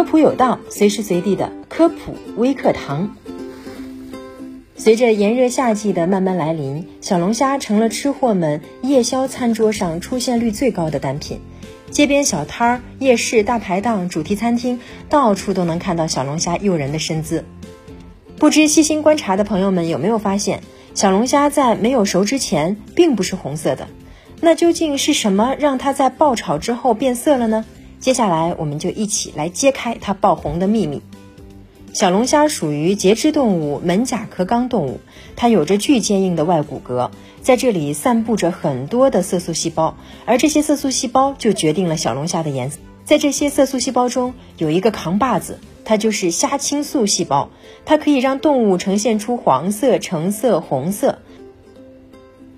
科普有道，随时随地的科普微课堂。随着炎热夏季的慢慢来临，小龙虾成了吃货们夜宵餐桌上出现率最高的单品。街边小摊儿、夜市大排档、主题餐厅，到处都能看到小龙虾诱人的身姿。不知细心观察的朋友们有没有发现，小龙虾在没有熟之前并不是红色的？那究竟是什么让它在爆炒之后变色了呢？接下来我们就一起来揭开它爆红的秘密。小龙虾属于节肢动物门甲壳纲动物，它有着巨坚硬的外骨骼，在这里散布着很多的色素细胞，而这些色素细胞就决定了小龙虾的颜色。在这些色素细胞中有一个扛把子，它就是虾青素细胞，它可以让动物呈现出黄色、橙色、红色。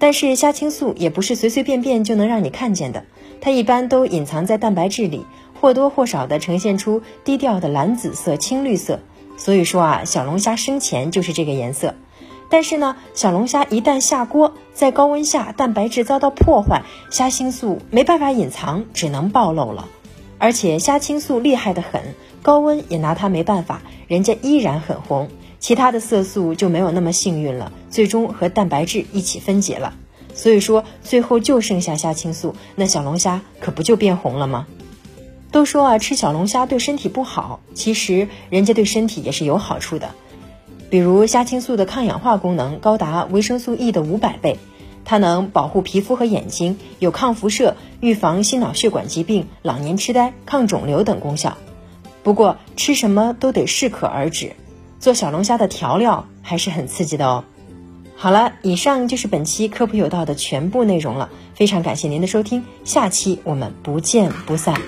但是虾青素也不是随随便便就能让你看见的，它一般都隐藏在蛋白质里，或多或少的呈现出低调的蓝紫色、青绿色。所以说啊，小龙虾生前就是这个颜色。但是呢，小龙虾一旦下锅，在高温下蛋白质遭到破坏，虾青素没办法隐藏，只能暴露了。而且虾青素厉害的很，高温也拿它没办法，人家依然很红。其他的色素就没有那么幸运了，最终和蛋白质一起分解了。所以说，最后就剩下虾青素，那小龙虾可不就变红了吗？都说啊，吃小龙虾对身体不好，其实人家对身体也是有好处的。比如虾青素的抗氧化功能高达维生素 E 的五百倍，它能保护皮肤和眼睛，有抗辐射、预防心脑血管疾病、老年痴呆、抗肿瘤等功效。不过吃什么都得适可而止。做小龙虾的调料还是很刺激的哦。好了，以上就是本期科普有道的全部内容了，非常感谢您的收听，下期我们不见不散。